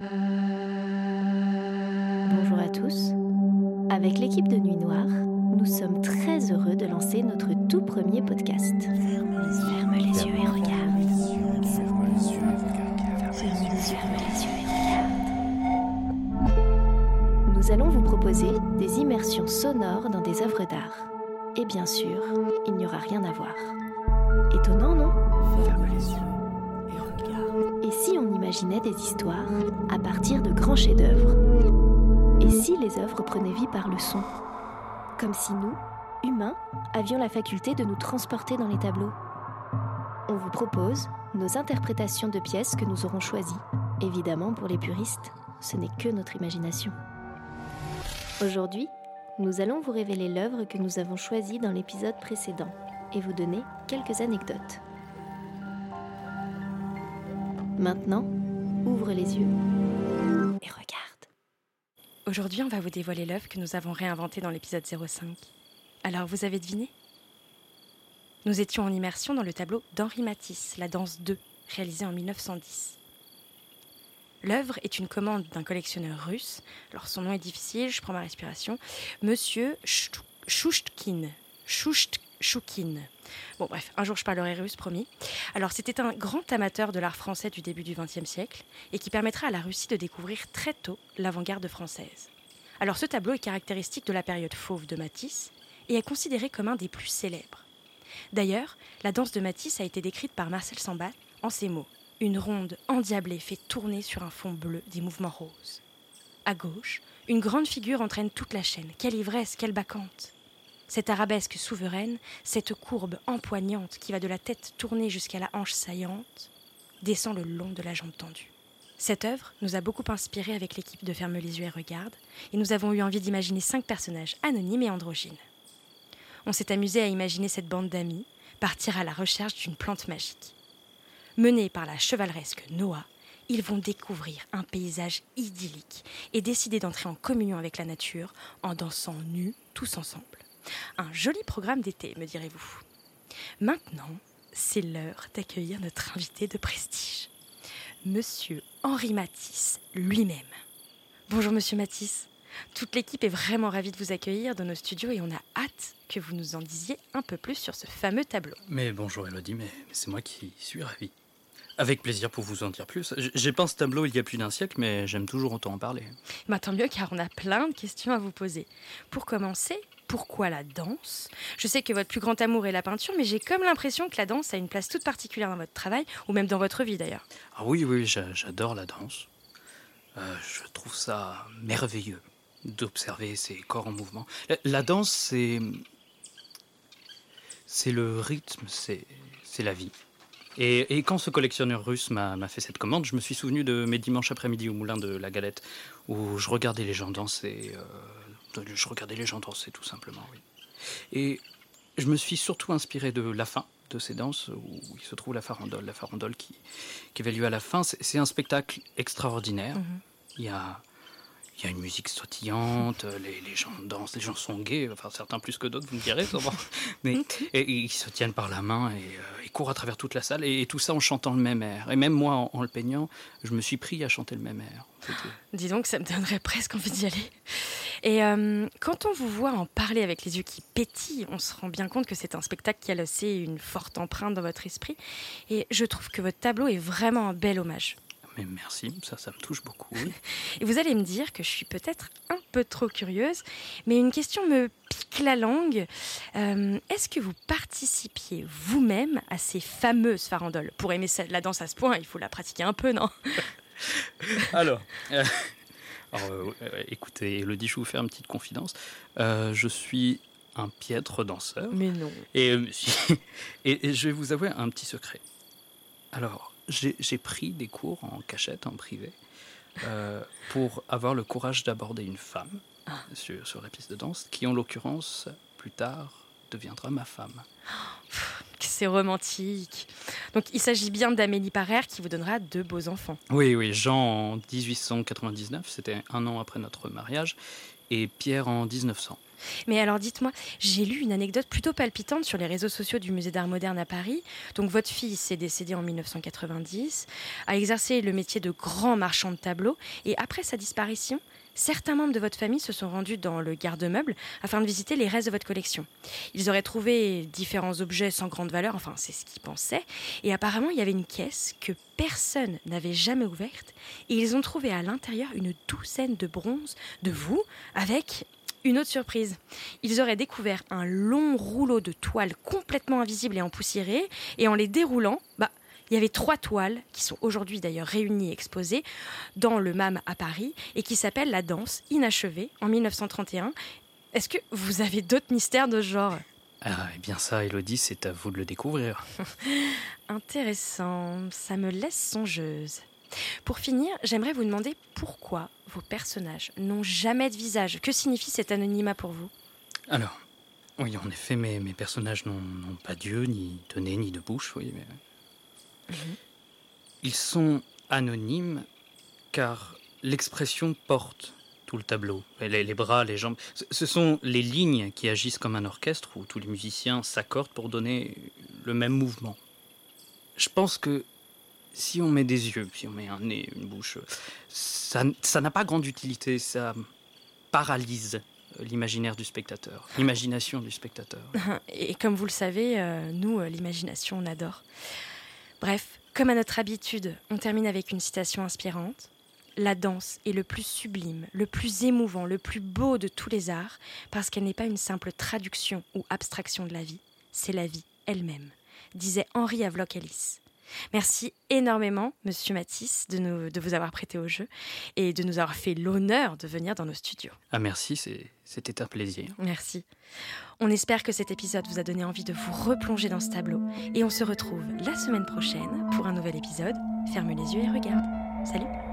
Bonjour à tous. Avec l'équipe de Nuit Noire, nous sommes très heureux de lancer notre tout premier podcast. Ferme les yeux, et regarde. Ferme les yeux et regarde. Nous allons vous proposer des immersions sonores dans des œuvres d'art. Et bien sûr, il n'y aura rien à voir. Étonnant, non? Ferme les yeux imaginait des histoires à partir de grands chefs-d'œuvre Et si les œuvres prenaient vie par le son? Comme si nous, humains, avions la faculté de nous transporter dans les tableaux. On vous propose nos interprétations de pièces que nous aurons choisies. Évidemment, pour les puristes, ce n'est que notre imagination. Aujourd'hui, nous allons vous révéler l'œuvre que nous avons choisie dans l'épisode précédent et vous donner quelques anecdotes. Maintenant, ouvre les yeux et regarde. Aujourd'hui, on va vous dévoiler l'œuvre que nous avons réinventée dans l'épisode 05. Alors, vous avez deviné? Nous étions en immersion dans le tableau d'Henri Matisse, La danse 2, réalisé en 1910. L'œuvre est une commande d'un collectionneur russe. Alors son nom est difficile, je prends ma respiration. Monsieur Chouchtkin. Chouchtkin. Bon bref, un jour je parlerai russe, promis. Alors c'était un grand amateur de l'art français du début du XXe siècle et qui permettra à la Russie de découvrir très tôt l'avant-garde française. Alors ce tableau est caractéristique de la période fauve de Matisse et est considéré comme un des plus célèbres. D'ailleurs, la danse de Matisse a été décrite par Marcel Sambat en ces mots. Une ronde endiablée fait tourner sur un fond bleu des mouvements roses. À gauche, une grande figure entraîne toute la chaîne. Quelle ivresse, quelle bacchante Cette arabesque souveraine, cette courbe empoignante qui va de la tête tournée jusqu'à la hanche saillante, descend le long de la jambe tendue. Cette œuvre nous a beaucoup inspiré avec l'équipe de Ferme les yeux et regarde, et nous avons eu envie d'imaginer cinq personnages anonymes et androgynes. On s'est amusé à imaginer cette bande d'amis partir à la recherche d'une plante magique. Menés par la chevaleresque Noah, ils vont découvrir un paysage idyllique et décider d'entrer en communion avec la nature en dansant nus tous ensemble. Un joli programme d'été, me direz-vous. Maintenant, c'est l'heure d'accueillir notre invité de prestige, Monsieur Henri Matisse lui-même. Bonjour Monsieur Matisse. Toute l'équipe est vraiment ravie de vous accueillir dans nos studios et on a hâte que vous nous en disiez un peu plus sur ce fameux tableau. Mais bonjour Elodie, mais, c'est moi qui suis ravi. Avec plaisir pour vous en dire plus. J'ai peint ce tableau il y a plus d'un siècle, mais j'aime toujours autant en parler. Bah, tant mieux car on a plein de questions à vous poser. Pour commencer, pourquoi la danse? Je sais que votre plus grand amour est la peinture, mais j'ai comme l'impression que la danse a une place toute particulière dans votre travail, ou même dans votre vie d'ailleurs. Ah oui, oui, j'a- j'adore la danse. Euh, je trouve ça merveilleux d'observer ces corps en mouvement. La, la danse, c'est. C'est le rythme, c'est c'est la vie. Et, et quand ce collectionneur russe m'a fait cette commande, je me suis souvenu de mes dimanches après-midi au moulin de la Galette, où je regardais les gens danser. euh, je regardais les gens danser, tout simplement, oui. Et je me suis surtout inspiré de la fin de ces danses, où il se trouve la farandole. La farandole qui, qui avait lieu à la fin, c'est un spectacle extraordinaire. Mhm. Il y a, il y a une musique sautillante, les, les gens dansent, les gens sont gays, enfin certains plus que d'autres, vous me direz, sûrement. Mais et, et ils se tiennent par la main et euh, ils courent à travers toute la salle, et, et tout ça en chantant le même air. Et même moi, en, en le peignant, je me suis pris à chanter le même air. Dis donc, ça me donnerait presque envie d'y aller. Et euh, quand on vous voit en parler avec les yeux qui pétillent, on se rend bien compte que c'est un spectacle qui a laissé une forte empreinte dans votre esprit. Et je trouve que votre tableau est vraiment un bel hommage. Mais merci, ça, ça me touche beaucoup. oui. Et vous allez me dire que je suis peut-être un peu trop curieuse, mais une question me pique la langue. Euh, Est-ce que vous participiez vous-même à ces fameuses farandoles? Pour aimer la danse à ce point, il faut la pratiquer un peu, non? Alors, euh, alors, euh, écoutez, Elodie, je vais vous faire une petite confidence. Je suis un piètre danseur. Mais non. Et, et je vais vous avouer un petit secret. Alors, j'ai pris des cours en cachette, en privé, euh, pour avoir le courage d'aborder une femme sur, sur la piste de danse, qui en l'occurrence, plus tard, deviendra ma femme. C'est romantique. Donc il s'agit bien d'Amélie Parère qui vous donnera deux beaux enfants. Oui, oui, Jean en 1899, c'était un an après notre mariage, et Pierre en 1900. Mais alors dites-moi, j'ai lu une anecdote plutôt palpitante sur les réseaux sociaux du Musée d'Art moderne à Paris. Donc votre fille s'est décédée en 1990, a exercé le métier de grand marchand de tableaux, et après sa disparition, certains membres de votre famille se sont rendus dans le garde-meuble afin de visiter les restes de votre collection. Ils auraient trouvé différents objets sans grande valeur, enfin c'est ce qu'ils pensaient, et apparemment il y avait une caisse que personne n'avait jamais ouverte, et ils ont trouvé à l'intérieur une douzaine de bronzes de vous avec une autre surprise. Ils auraient découvert un long rouleau de toile complètement invisible et empoussiéré, et en les déroulant, bah, il y avait trois toiles qui sont aujourd'hui d'ailleurs réunies et exposées dans le MAM à Paris et qui s'appellent La danse inachevée en 1931. Est-ce que vous avez d'autres mystères de ce genre? Ah, eh bien ça, Elodie, c'est à vous de le découvrir. Intéressant, ça me laisse songeuse. Pour finir, j'aimerais vous demander pourquoi vos personnages n'ont jamais de visage. Que signifie cet anonymat pour vous? Alors, oui, en effet, mes, mes personnages n'ont pas d'yeux, ni de nez, ni de bouche, oui, mais Mhm. Ils sont anonymes car l'expression porte tout le tableau. Les, les, bras, les jambes. Ce sont les lignes qui agissent comme un orchestre où tous les musiciens s'accordent pour donner le même mouvement. Je pense que si on met des yeux, si on met un nez, une bouche, ça n'a pas grande utilité. Ça paralyse l'imaginaire du spectateur, l'imagination du spectateur. Et comme vous le savez, euh, nous, euh, l'imagination, on adore. Bref, comme à notre habitude, on termine avec une citation inspirante. La danse est le plus sublime, le plus émouvant, le plus beau de tous les arts, parce qu'elle n'est pas une simple traduction ou abstraction de la vie, c'est la vie elle-même, disait Henri Havelock Ellis. Merci énormément, Monsieur Matisse, de, nous, de vous avoir prêté au jeu et de nous avoir fait l'honneur de venir dans nos studios. Ah merci, c'était un plaisir. Merci. On espère que cet épisode vous a donné envie de vous replonger dans ce tableau et on se retrouve la semaine prochaine pour un nouvel épisode. Ferme les yeux et regarde. Salut